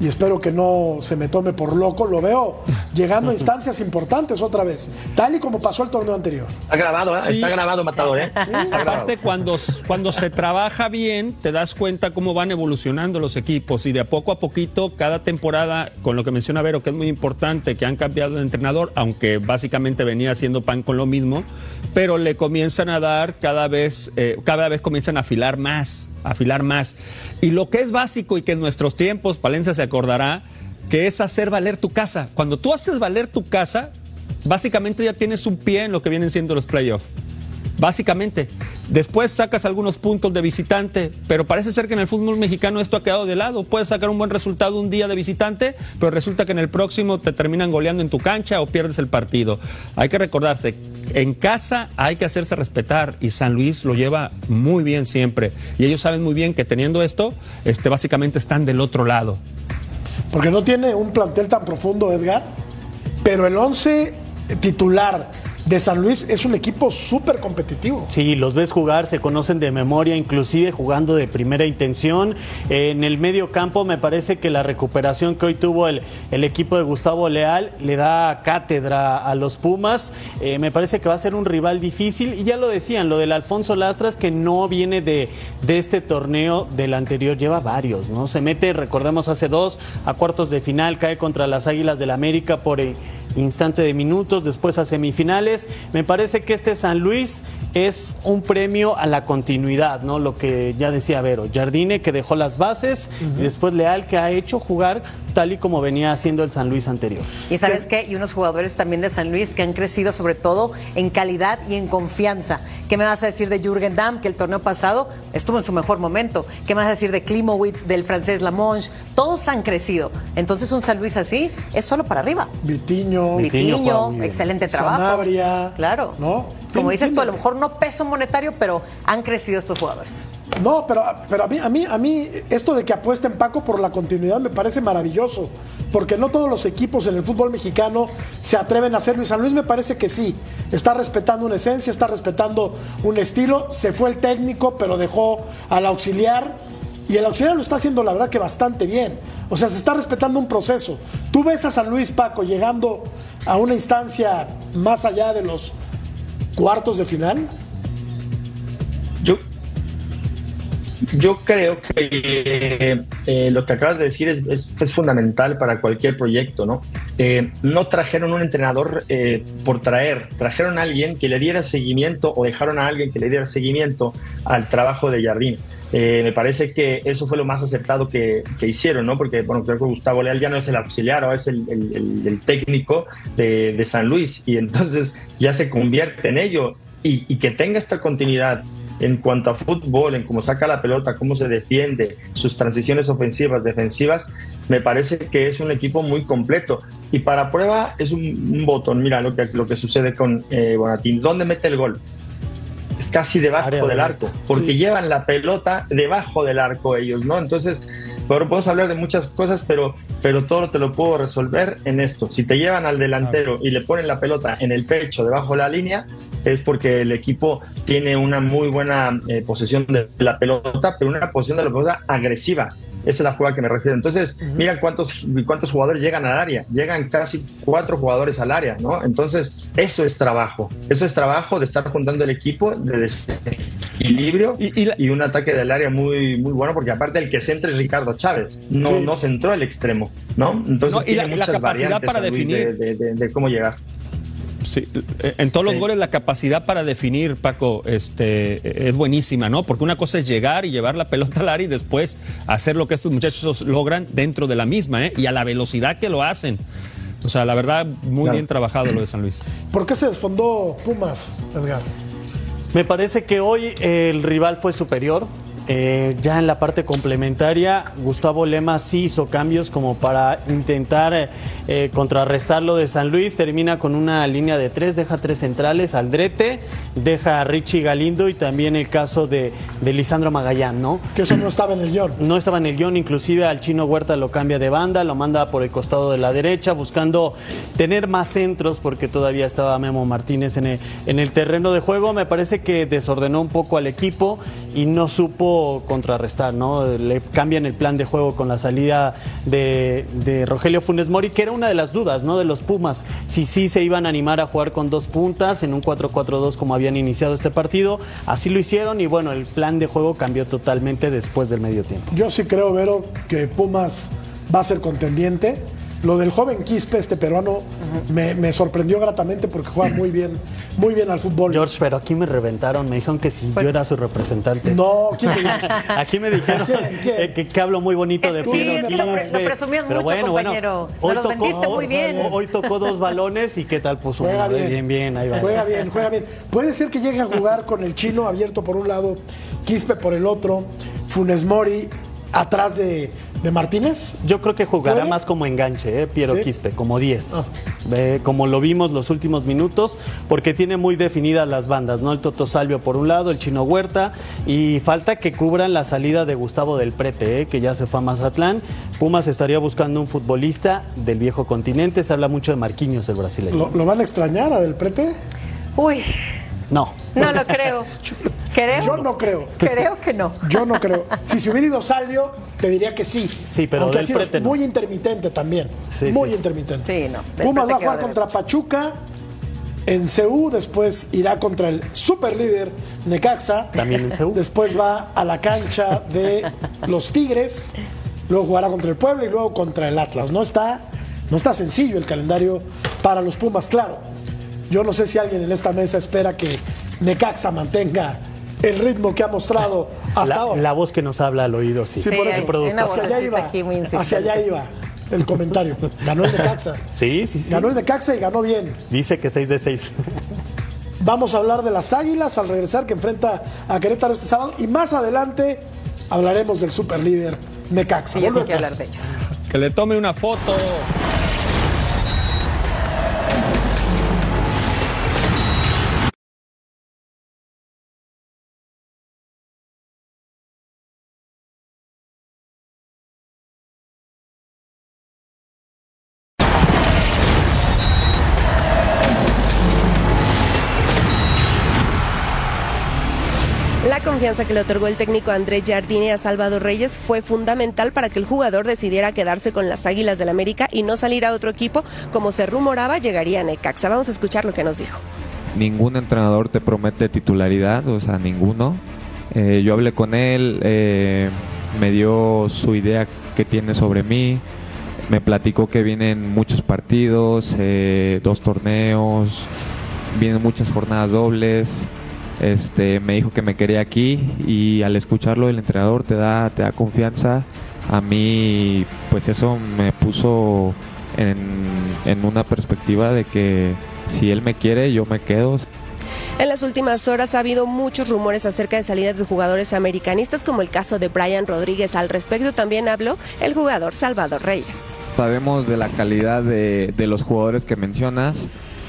y espero que no se me tome por loco, lo veo llegando a instancias importantes otra vez, tal y como pasó el torneo anterior. Está grabado, ¿eh? Sí. Está grabado, Matador, ¿eh? Grabado. Aparte, cuando, cuando se trabaja bien, te das cuenta cómo van evolucionando los equipos y de a poco a poquito, cada temporada, con lo que menciona Vero, que es muy importante, que han cambiado de entrenador, aunque básicamente venía haciendo pan con lo mismo, pero le comienzan a dar cada vez, eh, cada vez comienzan a afilar más, afilar más. Y lo que es básico y que en nuestros tiempos, Palencia se acordará, que es hacer valer tu casa. Cuando tú haces valer tu casa, básicamente ya tienes un pie en lo que vienen siendo los playoffs. Básicamente. Después sacas algunos puntos de visitante, pero parece ser que en el fútbol mexicano esto ha quedado de lado. Puedes sacar un buen resultado un día de visitante, pero resulta que en el próximo te terminan goleando en tu cancha o pierdes el partido. Hay que recordarse, en casa hay que hacerse respetar y San Luis lo lleva muy bien siempre. Y ellos saben muy bien que teniendo esto, este, básicamente están del otro lado. Porque no tiene un plantel tan profundo, Edgar, pero el 11 titular de San Luis es un equipo súper competitivo. Sí, los ves jugar, se conocen de memoria, inclusive jugando de primera intención. En el medio campo me parece que la recuperación que hoy tuvo el, el equipo de Gustavo Leal le da cátedra a los Pumas. Eh, me parece que va a ser un rival difícil. Y ya lo decían, lo del Alfonso Lastras, que no viene de, de este torneo del anterior, lleva varios, ¿no? Se mete, recordemos, hace dos a cuartos de final, cae contra las Águilas del América por... eh, instante de minutos, después a semifinales. Me parece que este San Luis es un premio a la continuidad, ¿no? Lo que ya decía Vero, Jardine que dejó las bases y después Leal que ha hecho jugar tal y como venía haciendo el San Luis anterior. Y sabes qué, y unos jugadores también de San Luis que han crecido sobre todo en calidad y en confianza. ¿Qué me vas a decir de Jürgen Damm, que el torneo pasado estuvo en su mejor momento? ¿Qué me vas a decir de Klimowitz, del francés Lamonge? Todos han crecido. Entonces un San Luis así es solo para arriba. Vitiño, Vitiño bien. excelente trabajo. Sanabria, Claro. ¿no? Como dices tú, a lo mejor no peso monetario, pero han crecido estos jugadores. No, pero, pero a, mí, a, mí, a mí esto de que apuesten Paco por la continuidad me parece maravilloso, porque no todos los equipos en el fútbol mexicano se atreven a hacerlo y San Luis me parece que sí, está respetando una esencia, está respetando un estilo, se fue el técnico, pero dejó al auxiliar y el auxiliar lo está haciendo la verdad que bastante bien, o sea, se está respetando un proceso. Tú ves a San Luis, Paco, llegando a una instancia más allá de los cuartos de final. Yo, yo creo que eh, lo que acabas de decir es, es- fundamental para cualquier proyecto, ¿no? Eh, no trajeron un entrenador eh, por traer, trajeron a alguien que le diera seguimiento o dejaron a alguien que le diera seguimiento al trabajo de Jardín. Eh, me parece que eso fue lo más acertado que, que hicieron, ¿no? Porque, bueno, creo que Gustavo Leal ya no es el auxiliar, ahora es el, el- técnico de, de San Luis y entonces ya se convierte en ello y, y que tenga esta continuidad en cuanto a fútbol, en cómo saca la pelota, cómo se defiende, sus transiciones ofensivas, defensivas, me parece que es un equipo muy completo. Y para prueba es un, un botón, mira lo que, lo que sucede con eh, Bonatín. ¿Dónde mete el gol? Casi debajo Área del de arco, porque llevan la pelota debajo del arco ellos, ¿no? Entonces, pero podemos hablar de muchas cosas, pero, pero todo te lo puedo resolver en esto. Si te llevan al delantero y le ponen la pelota en el pecho, debajo de la línea, es porque el equipo tiene una muy buena eh, posesión de la pelota, pero una posesión de la pelota agresiva. Esa es la jugada que me refiero. Entonces, mira cuántos, cuántos jugadores llegan al área. Llegan casi cuatro jugadores al área, ¿no? Entonces, eso es trabajo. Eso es trabajo de estar juntando el equipo, de desequilibrio Y- y la- y un ataque del área muy, muy bueno, porque aparte el que centra es Ricardo Chávez. No, Sí. no centró el extremo, ¿no? Entonces, No, y la- tiene la muchas capacidad variantes para definir. de- de- de- de cómo llegar. Sí, eh, en todos los Sí. goles la capacidad para definir, Paco, este, es buenísima, ¿no? Porque una cosa es llegar y llevar la pelota al área y después hacer lo que estos muchachos logran dentro de la misma, ¿eh? Y a la velocidad que lo hacen. O sea, la verdad, muy Claro. bien trabajado lo de San Luis. ¿Por qué se desfondó Pumas, Edgar? Me parece que hoy el rival fue superior. Eh, ya en la parte complementaria, Gustavo Lema sí hizo cambios como para intentar eh, contrarrestar lo de San Luis. Termina con una línea de tres, deja tres centrales, Aldrete, deja a Richie Galindo y también el caso de, de Lisandro Magallán, ¿no? Que eso no estaba en el guion. No estaba en el guion, inclusive al chino Huerta lo cambia de banda, lo manda por el costado de la derecha, buscando tener más centros porque todavía estaba Memo Martínez en el, en el terreno de juego. Me parece que desordenó un poco al equipo y no supo contrarrestar, ¿no? Le cambian el plan de juego con la salida de, de, Rogelio Funes Mori, que era una de las dudas, ¿no? De los Pumas, si sí se iban a animar a jugar con dos puntas en un 4-4-2 como habían iniciado este partido, así lo hicieron y bueno, el plan de juego cambió totalmente después del medio tiempo. Yo sí creo, Vero, que Pumas va a ser contendiente lo del joven Quispe, este peruano, me, me, sorprendió gratamente porque juega muy bien, muy bien al fútbol. George, pero aquí me reventaron, me dijeron que si yo era su representante. No, ¿quién te dijo? Aquí me dijeron ¿Quién? ¿Quién? eh, que, que hablo muy bonito de Sí, Pedro lo, pre- Quispe. lo presumían Pero mucho, bueno, bueno, compañero. hoy Nos los tocó- vendiste muy bien. Hoy tocó dos balones y qué tal puso Juega uno. bien. bien, bien, ahí va. Juega bien, juega bien. Puede ser que llegue a jugar con el chino abierto por un lado, Quispe por el otro, Funes Mori atrás de, de Martínez. Yo creo que jugará ¿Puede? más como enganche, ¿eh? Piero ¿Sí? Quispe, como 10. Ah. Eh, como lo vimos los últimos minutos, porque tiene muy definidas las bandas, ¿no? El Toto Salvio por un lado, el Chino Huerta, y falta que cubran la salida de Gustavo del Prete, ¿eh? que ya se fue a Mazatlán. Pumas estaría buscando un futbolista del viejo continente, se habla mucho de Marquinhos, el brasileño. ¿Lo, lo van a extrañar a Del Prete? Uy, No. No lo creo. ¿Creo? Yo no creo. Creo que no. Yo no creo. Si se hubiera ido Salvio, te diría que sí. Sí, pero Aunque ha sido Prete no. muy intermitente también. Sí, muy sí. intermitente. Sí, no. Pumas va a jugar contra Pachuca en CU, después irá contra el superlíder Necaxa. También en CU. Después va a la cancha de los Tigres, luego jugará contra el Puebla y luego contra el Atlas. No está, no está sencillo el calendario para los Pumas, claro. Yo no sé si alguien en esta mesa espera que Necaxa mantenga el ritmo que ha mostrado hasta La, ahora. la voz que nos habla al oído, sí. Sí, Sí, por hay- eso. hay hacia allá iba. aquí muy Hacia allá iba el comentario. Ganó el Necaxa. Sí, sí, sí. Ganó el Necaxa y ganó bien. Dice que 6 de 6. Vamos a hablar de las Águilas al regresar que enfrenta a Querétaro este sábado y más adelante hablaremos del superlíder Necaxa. Sí, Volvemos. quiero hablar de ellos. Que le tome una foto. La confianza que le otorgó el técnico André Jardine a Salvador Reyes fue fundamental para que el jugador decidiera quedarse con las Águilas del América y no salir a otro equipo, como se rumoraba llegaría a Necaxa. Vamos a escuchar lo que nos dijo. ningún entrenador te promete titularidad, o sea, ninguno. Eh, yo hablé con él, eh, me dio su idea que tiene sobre mí, me platicó que vienen muchos partidos, eh, dos torneos, vienen muchas jornadas dobles. Este, me dijo que me quería aquí y al escucharlo el entrenador te da, te da confianza. A mí, pues eso me puso en, en una perspectiva de que si él me quiere, yo me quedo. En las últimas horas ha habido muchos rumores acerca de salidas de jugadores americanistas, como el caso de Brian Rodríguez. Al respecto también habló el jugador Salvador Reyes. Sabemos de la calidad de, de los jugadores que mencionas.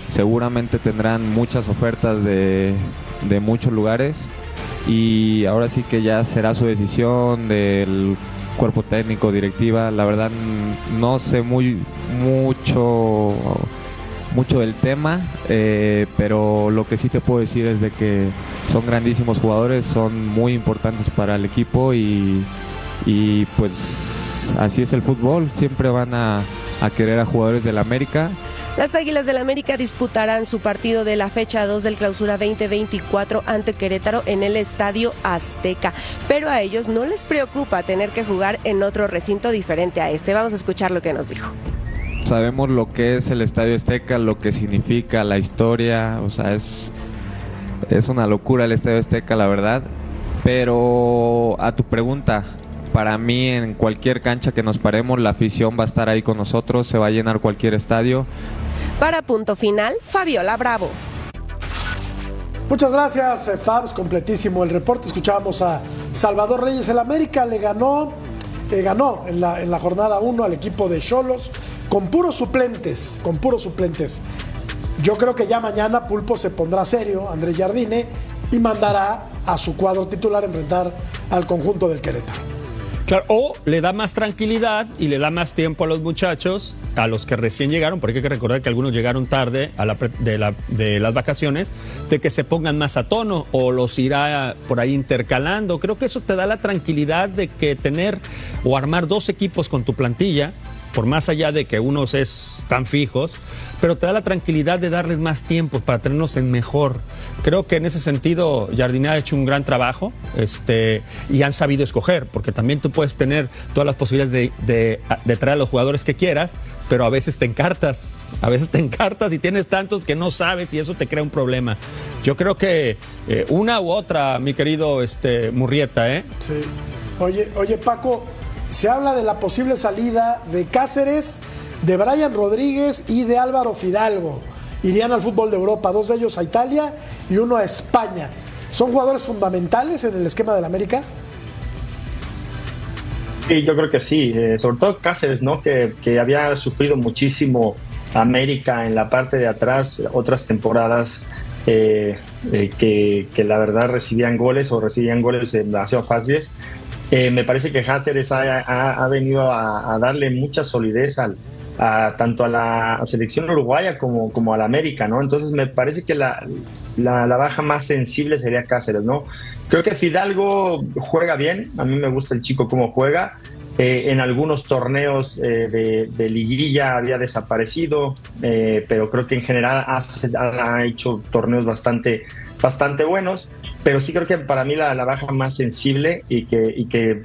Seguramente tendrán muchas ofertas de, de muchos lugares y ahora sí que ya será su decisión del cuerpo técnico, directiva. La verdad no sé muy mucho mucho del tema, eh, pero lo que sí te puedo decir es de que son grandísimos jugadores, son muy importantes para el equipo y, y pues así es el fútbol, siempre van a, a querer a jugadores del América. Las Águilas del América disputarán su partido de la fecha 2 del clausura 2024 ante Querétaro en el Estadio Azteca. Pero a ellos no les preocupa tener que jugar en otro recinto diferente a este. Vamos a escuchar lo que nos dijo. Sabemos lo que es el Estadio Azteca, lo que significa la historia, o sea, es, es una locura el Estadio Azteca, la verdad. Pero a tu pregunta, para mí en cualquier cancha que nos paremos, la afición va a estar ahí con nosotros, se va a llenar cualquier estadio. Para punto final, Fabiola Bravo. Muchas gracias, eh, Fabs, completísimo el reporte. Escuchábamos a Salvador Reyes. El América le ganó, eh, ganó en la, jornada 1 al equipo de Cholos con puros suplentes, con puros suplentes. Yo creo que ya mañana Pulpo se pondrá serio, Andrés Jardine, y mandará a su cuadro titular enfrentar al conjunto del Querétaro. Claro, o le da más tranquilidad y le da más tiempo a los muchachos, a los que recién llegaron, porque hay que recordar que algunos llegaron tarde a la de, la- de las vacaciones, de que se pongan más a tono o los irá por ahí intercalando. Creo que eso te da la tranquilidad de que tener o armar dos equipos con tu plantilla, por más allá de que unos es tan fijos, pero te da la tranquilidad de darles más tiempo para tenernos en mejor. Creo que en ese sentido Jardine ha hecho un gran trabajo este, y han sabido escoger, porque también tú puedes tener todas las posibilidades de, de- de traer a los jugadores que quieras, pero a veces te encartas, a veces te encartas y tienes tantos que no sabes y eso te crea un problema. Yo creo que eh, una u otra, mi querido este, Murrieta, ¿eh? Sí. Oye, oye, Paco, se habla de la posible salida de Cáceres, de Brian Rodríguez y de Álvaro Fidalgo. Irían al fútbol de Europa, dos de ellos a Italia y uno a España. ¿Son jugadores fundamentales en el esquema del América? Sí, yo creo que sí, eh, sobre todo Cáceres, ¿no? Que, había sufrido muchísimo América en la parte de atrás otras temporadas eh, eh, que, que la verdad recibían goles o recibían goles demasiado fáciles. Eh, me parece que Cáceres ha, ha- venido a, darle mucha solidez al, a, tanto a la selección uruguaya como, a la América, ¿no? Entonces me parece que la, la, baja más sensible sería Cáceres, ¿no? Creo que Fidalgo juega bien, a mí me gusta el chico cómo juega. Eh, en algunos torneos eh, de, de liguilla había desaparecido, eh, pero creo que en general ha, ha hecho torneos bastante, bastante buenos. Pero sí creo que para mí la, baja más sensible y que, y que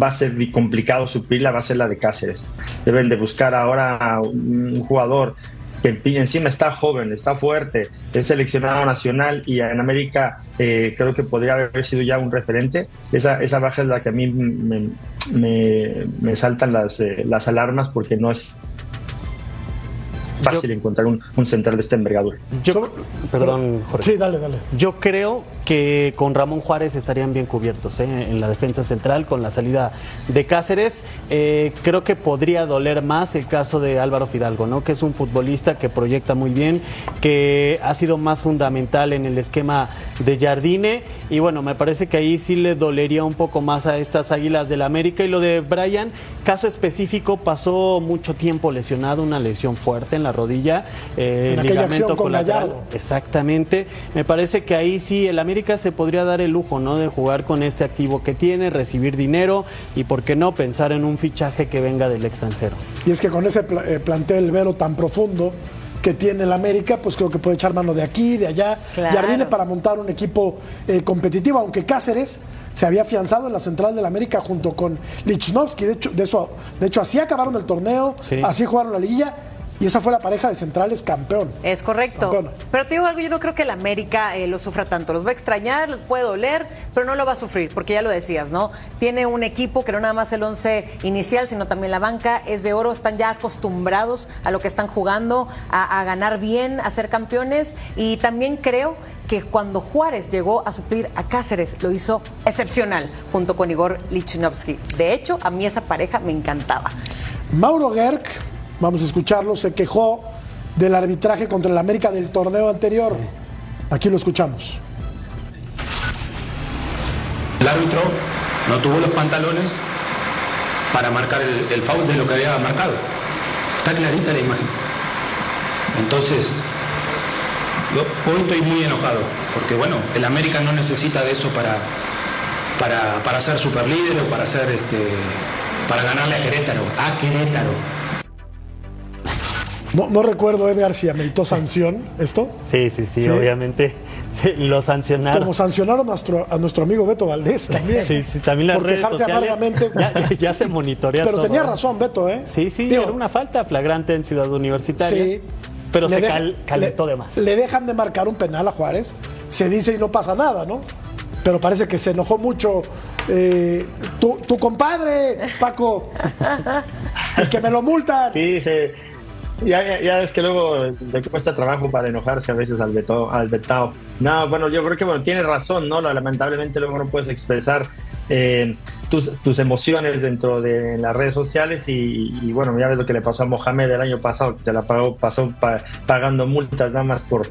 va a ser complicado suplirla va a ser la de Cáceres. Deben de buscar ahora un jugador que encima está joven, está fuerte, es seleccionado nacional y en América eh, creo que podría haber sido ya un referente. Esa, esa baja es la que a mí me, me- me saltan las, eh, las alarmas porque no es fácil encontrar un, un central de esta envergadura. Yo, perdón, Jorge. Sí, dale, dale. Yo creo que con Ramón Juárez estarían bien cubiertos ¿eh? en la defensa central con la salida de Cáceres. Eh, creo que podría doler más el caso de Álvaro Fidalgo, ¿no? que es un futbolista que proyecta muy bien, que ha sido más fundamental en el esquema de Jardine. Y bueno, me parece que ahí sí le dolería un poco más a estas águilas del América. Y lo de Brian, caso específico, pasó mucho tiempo lesionado, una lesión fuerte en la rodilla, eh, En ligamento con colateral. Gallardo. Exactamente. Me parece que ahí sí el América se podría dar el lujo, ¿no? De jugar con este activo que tiene, recibir dinero y, ¿por qué no?, pensar en un fichaje que venga del extranjero. Y es que con ese pla- eh, plantel vero tan profundo que tiene el América, pues creo que puede echar mano de aquí, de allá. Claro. Jardine para montar un equipo eh, competitivo, aunque Cáceres se había afianzado en la central del América junto con Lichnowsky. De hecho, de eso, de hecho así acabaron el torneo, Sí. así jugaron la liguilla. Y esa fue la pareja de centrales campeón. Es correcto. Campeona. Pero te digo algo, yo no creo que el América eh, lo sufra tanto. Los va a extrañar, les puede doler, pero no lo va a sufrir, porque ya lo decías, ¿no? Tiene un equipo que no nada más el once inicial, sino también la banca es de oro, están ya acostumbrados a lo que están jugando, a, a ganar bien, a ser campeones. Y también creo que cuando Juárez llegó a suplir a Cáceres, lo hizo excepcional, junto con Igor Lichnowsky. De hecho, a mí esa pareja me encantaba. Mauro Gerg, vamos a escucharlo, se quejó del arbitraje contra el América del torneo anterior. Aquí lo escuchamos. El árbitro no tuvo los pantalones para marcar el, foul de lo que había marcado. Está clarita la imagen. Entonces, yo hoy estoy muy enojado, porque bueno, el América no necesita de eso para, para, para ser superlíder o para ser este, para ganarle a Querétaro. A Querétaro. No, no recuerdo, Edgar, si ameritó sanción esto. Sí, sí, sí, Sí. obviamente. Sí, lo sancionaron. Como sancionaron a nuestro, a nuestro amigo Beto Valdés también. Sí, sí, también las Por redes quejarse sociales amargamente. ya, ya se monitorea Pero todo. tenía razón Beto, ¿eh? Sí, sí, Digo, era una falta flagrante en Ciudad Universitaria. Sí. Pero Le se deja- cal- calentó le- de más. Le dejan de marcar un penal a Juárez, se dice y no pasa nada, ¿no? Pero parece que se enojó mucho eh, tu, tu compadre, Paco, y que me lo multan. Sí, se, Ya, ya, ya es que luego le cuesta trabajo para enojarse a veces al, veto, al vetado. No, bueno, yo creo que bueno, tiene razón, ¿no? Lamentablemente luego no puedes expresar eh, tus, tus, emociones dentro de las redes sociales y, y, bueno, ya ves lo que le pasó a Mohamed el año pasado, que se la pagó, pasó pa, pagando multas nada más por,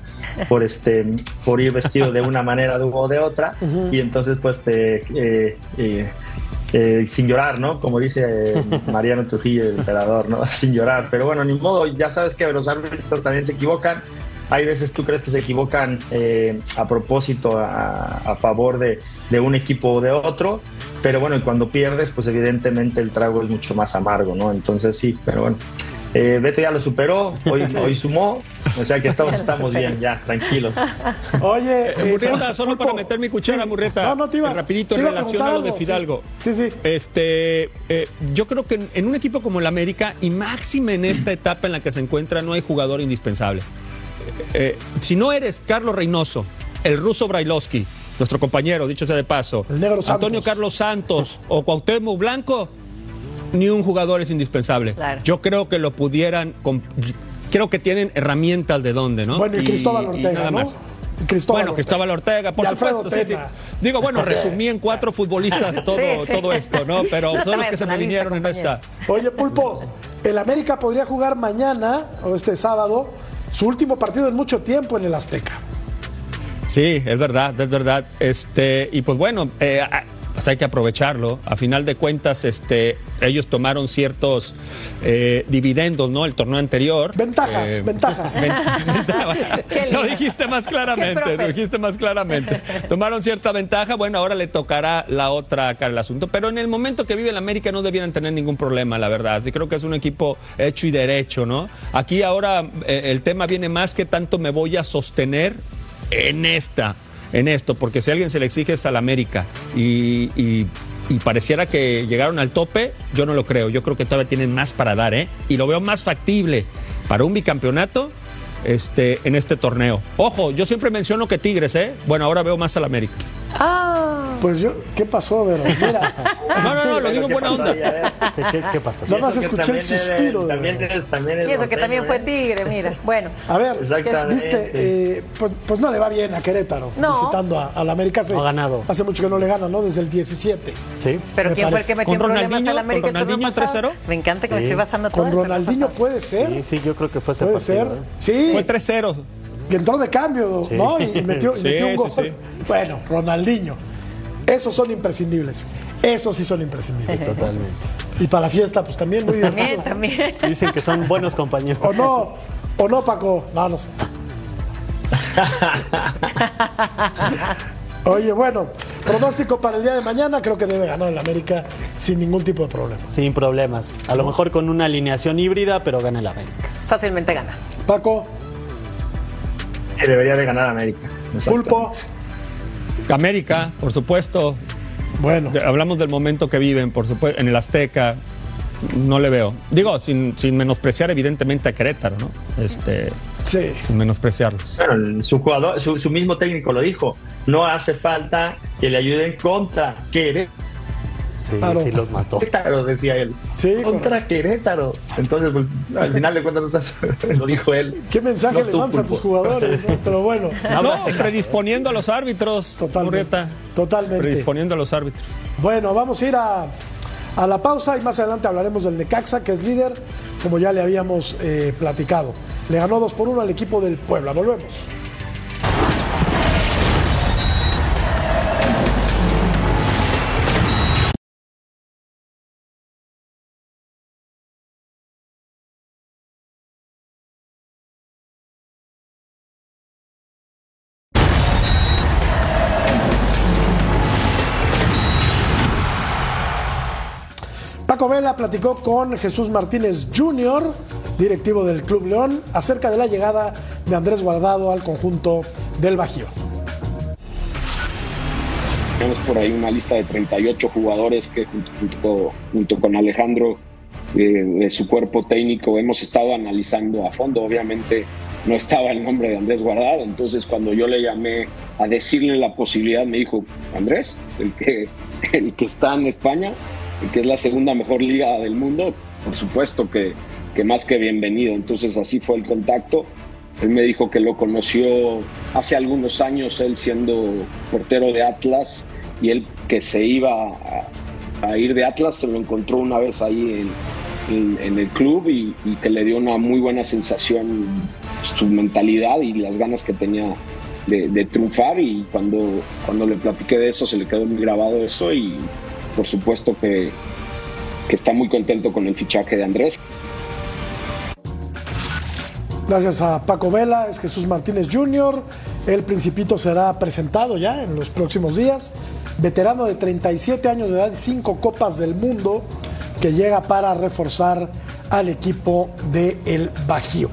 por, este, por ir vestido de una manera o de otra uh -huh. y entonces pues te... Eh, eh, eh, sin llorar, ¿no? Como dice Mariano Trujillo, el emperador, ¿no? Sin llorar. Pero bueno, ni modo, ya sabes que los árbitros también se equivocan. Hay veces tú crees que se equivocan eh, a propósito, a, a favor de, de, un equipo o de otro. Pero bueno, y cuando pierdes, pues evidentemente el trago es mucho más amargo, ¿no? Entonces sí, pero bueno. Eh, Beto ya lo superó, hoy, hoy sumó, o sea que estamos, estamos bien, ya, tranquilos. Oye, eh, Murrieta, solo para meter mi cuchara, sí. Murrieta, no, no te iba, rapidito te iba en relación a lo de Fidalgo. Sí, sí. Este, eh, yo creo que en, en, un equipo como el América, y máxime en esta etapa en la que se encuentra, no hay jugador indispensable. Eh, si no eres Carlos Reynoso, el ruso Brailovsky, nuestro compañero, dicho sea de paso, Antonio Carlos Santos o Cuauhtémoc Blanco, ni un jugador es indispensable. Claro. Yo creo que lo pudieran. Creo que tienen herramientas de dónde, ¿no? Bueno, y, Cristóbal Ortega, nada ¿no? más. Cristóbal bueno, Cristóbal Ortega, por supuesto. Sí, sí. Digo, bueno, resumí en cuatro futbolistas todo, Sí, sí. todo esto, ¿no? Pero son los que se me vinieron en esta. Oye, Pulpo, el América podría jugar mañana o este sábado su último partido en mucho tiempo en el Azteca. Sí, es verdad, es verdad. Este, y pues bueno, eh, pues hay que aprovecharlo. A final de cuentas, este, ellos tomaron ciertos eh, dividendos, ¿no? El torneo anterior. Ventajas, Eh, ventajas. ven- lo dijiste más claramente, lo dijiste más claramente. Tomaron cierta ventaja, bueno, ahora le tocará la otra cara al asunto. Pero en el momento que vive el América no debieran tener ningún problema, la verdad. Y creo que es un equipo hecho y derecho, ¿no? Aquí ahora eh, el tema viene más que tanto me voy a sostener en esta, en esto, porque si alguien se le exige es al América y, y- y pareciera que llegaron al tope, yo no lo creo. Yo creo que todavía tienen más para dar, ¿eh? Y lo veo más factible para un bicampeonato este, en este torneo. Ojo, yo siempre menciono que Tigres, ¿eh? Bueno, ahora veo más al América. Ah, Pues yo, ¿qué pasó, Vero? Mira, No, no, no, lo digo en ¿Qué buena onda. A. ¿Qué, qué- qué pasó? nada más escuché el eres- suspiro. de También eres, también eres y eso que también fue ¿eh? Tigre, mira. Bueno. A ver, Exactamente. viste, eh, pues, pues no le va bien a Querétaro, No. visitando a, a la América. Hace, No ha ganado. Hace mucho que no le gana, ¿no? Desde el 17. Sí. Pero Me ¿quién fue el parece. que metió en ¿Con problemas Ronaldinho? al América ¿Con Ronaldinho pasado? 3-0? Me encanta que me Sí. estoy basando todo Con el torneo Ronaldinho puede ser. Sí, sí, yo creo que fue ese Puede ser. partido, ¿eh? Sí. Fue 3-0. Y entró de cambio, Sí. ¿no? Y metió, y Sí, metió un gol. sí. Bueno, Ronaldinho. Esos son imprescindibles. Esos sí son imprescindibles. Totalmente. Y para la fiesta, pues también muy También, divertido. también. Dicen que son buenos compañeros. ¿O no? ¿O no, Paco? No, no sé. Oye, bueno, pronóstico para el día de mañana, creo que debe ganar el América sin ningún tipo de problema. Sin problemas. A lo mejor con una alineación híbrida, pero gana el América. Fácilmente gana. Paco, Que debería de ganar América. Pulpo, América, por supuesto. bueno. Hablamos del momento que viven, por supuesto, en el Azteca. No le veo. Digo, sin, sin menospreciar evidentemente a Querétaro, ¿no? Este, Sí. sin menospreciarlos. Bueno, su jugador, su, su mismo técnico lo dijo. No hace falta que le ayuden contra Querétaro, Sí, Claro. sí los mató. decía él. Sí, contra Querétaro. Entonces, pues, al final de cuentas, lo dijo él. ¿Qué mensaje No le mandas a tus jugadores? no? Pero bueno, No, predisponiendo a los árbitros, Totalmente. Murrieta. Totalmente. Predisponiendo a los árbitros. bueno, vamos a ir a, a la pausa y más adelante hablaremos del Necaxa, que es líder, como ya le habíamos eh, platicado. Le ganó 2 por 1 al equipo del Puebla. Volvemos. Paco Vela platicó con Jesús Martínez Jr., directivo del Club León, acerca de la llegada de Andrés Guardado al conjunto del Bajío. Tenemos por ahí una lista de 38 jugadores que junto, con Alejandro, eh, de su cuerpo técnico, hemos estado analizando a fondo. Obviamente no estaba el nombre de Andrés Guardado, entonces cuando yo le llamé a decirle la posibilidad, me dijo, Andrés, el que, el que está en España, que es la segunda mejor liga del mundo, por supuesto que, que más que bienvenido. Entonces así fue el contacto. Él me dijo que lo conoció hace algunos años, él siendo portero de Atlas, y él que se iba a, ir de Atlas, se lo encontró una vez ahí en, el club y, que le dio una muy buena sensación su mentalidad y las ganas que tenía de, triunfar y cuando, cuando le platiqué de eso se le quedó muy grabado eso y por supuesto que, que está muy contento con el fichaje de Andrés. Gracias a Paco Vela, es Jesús Martínez Jr. El Principito será presentado ya en los próximos días. Veterano de 37 años de edad, cinco copas del mundo, que llega para reforzar al equipo de El Bajío.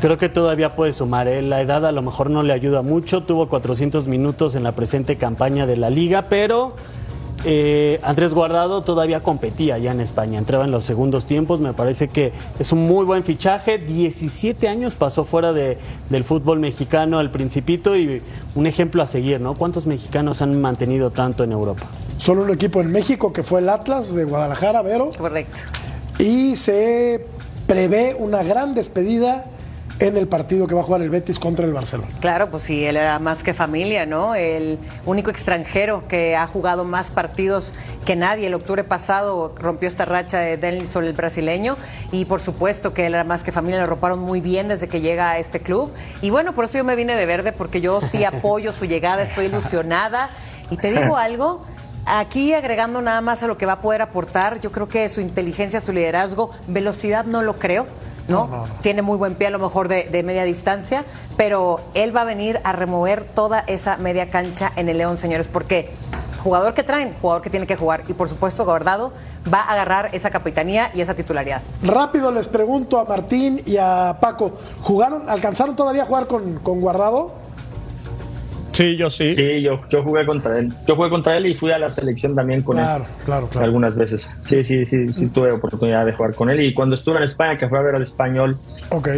Creo que todavía puede sumar. ¿eh? La edad a lo mejor no le ayuda mucho. Tuvo 400 minutos en la presente campaña de la liga, pero eh, Andrés Guardado todavía competía ya en España, entraba en los segundos tiempos, me parece que es un muy buen fichaje, 17 años pasó fuera de, del fútbol mexicano al principito y un ejemplo a seguir, ¿no? ¿Cuántos mexicanos han mantenido tanto en Europa? Solo un equipo en México que fue el Atlas de Guadalajara, Vero. Correcto. Y se prevé una gran despedida en el partido que va a jugar el Betis contra el Barcelona. Claro, pues sí, él era más que familia, ¿no? El único extranjero que ha jugado más partidos que nadie. El octubre pasado rompió esta racha de Denilson, el brasileño, y por supuesto que él era más que familia, le roparon muy bien desde que llega a este club. Y bueno, por eso yo me vine de verde, porque yo sí apoyo su llegada, estoy ilusionada. Y te digo algo, Aquí agregando nada más a lo que va a poder aportar, yo creo que su inteligencia, su liderazgo, velocidad no lo creo, ¿no? Tiene muy buen pie a lo mejor de, media distancia, pero él va a venir a remover toda esa media cancha en el León, señores, porque jugador que traen, jugador que tiene que jugar y por supuesto Guardado va a agarrar esa capitanía y esa titularidad. Rápido les pregunto a Martín y a Paco, ¿jugaron, alcanzaron todavía a jugar con, con Guardado? Sí, yo sí. Sí, yo, yo jugué contra él. Yo jugué contra él y fui a la selección también con él. Claro, claro. Algunas veces. Sí, sí, sí, sí, tuve oportunidad de jugar con él. Y cuando estuve en España, que fue a ver al español,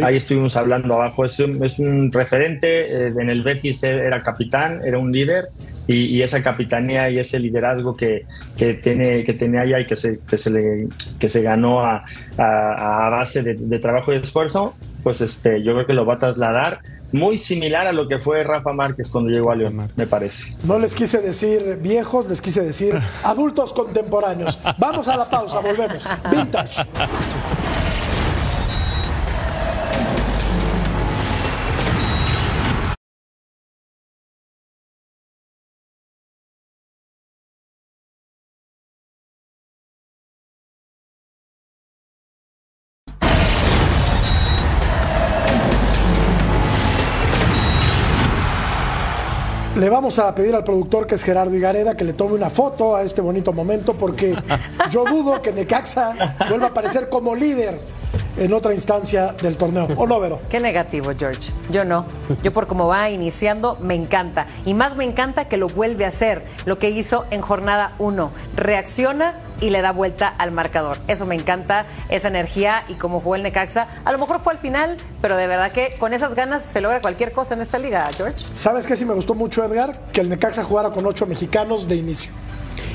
ahí estuvimos hablando abajo. Es un, es un referente. Eh, en el Betis era capitán, era un líder. Y, esa capitanía y ese liderazgo que, que, tiene, que tenía allá y que se, que se, le, que se ganó a, a, base de, de, trabajo y esfuerzo, pues este, yo creo que lo va a trasladar muy similar a lo que fue Rafa Márquez cuando llegó a León, me parece. No les quise decir viejos, les quise decir adultos contemporáneos. Vamos a la pausa, volvemos. Vintage. Vamos a pedir al productor, que es Gerardo Igareda, que le tome una foto a este bonito momento, porque yo dudo que Necaxa vuelva a aparecer como líder en otra instancia del torneo. ¿O no, Vero? Qué negativo, George. Yo no. Yo por cómo va iniciando, me encanta. Y más me encanta que lo vuelve a hacer, lo que hizo en jornada 1. Reacciona y le da vuelta al marcador. Eso me encanta, esa energía y como jugó el Necaxa. A lo mejor fue al final, pero de verdad que con esas ganas se logra cualquier cosa en esta liga, George. ¿Sabes qué sí me gustó mucho, Edgar? Que el Necaxa jugara con ocho mexicanos de inicio.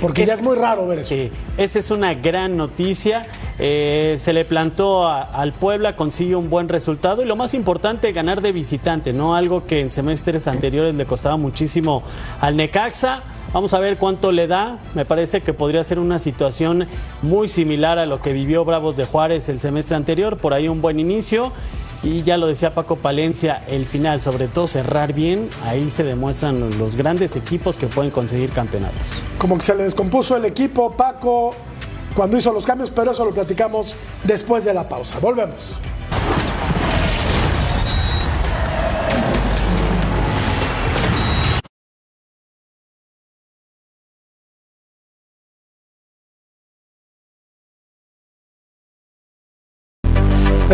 Porque ya es muy raro ver eso. Sí, esa es una gran noticia. Eh, se le plantó al Puebla, consigue un buen resultado y lo más importante, ganar de visitante, ¿no? Algo que en semestres anteriores le costaba muchísimo al Necaxa. Vamos a ver cuánto le da. Me parece que podría ser una situación muy similar a lo que vivió Bravos de Juárez el semestre anterior. Por ahí un buen inicio. Y ya lo decía Paco Palencia, el final, sobre todo cerrar bien, ahí se demuestran los grandes equipos que pueden conseguir campeonatos. Como que se le descompuso el equipo, Paco, cuando hizo los cambios, pero eso lo platicamos después de la pausa. Volvemos.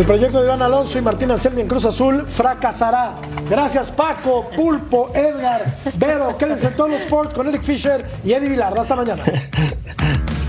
El proyecto de Iván Alonso y Martín Anselmi en Cruz Azul fracasará. Gracias Paco, Pulpo, Edgar, Vero. Quédense en todos los sports con Eric Fisher y Eddie Vilar. Hasta mañana.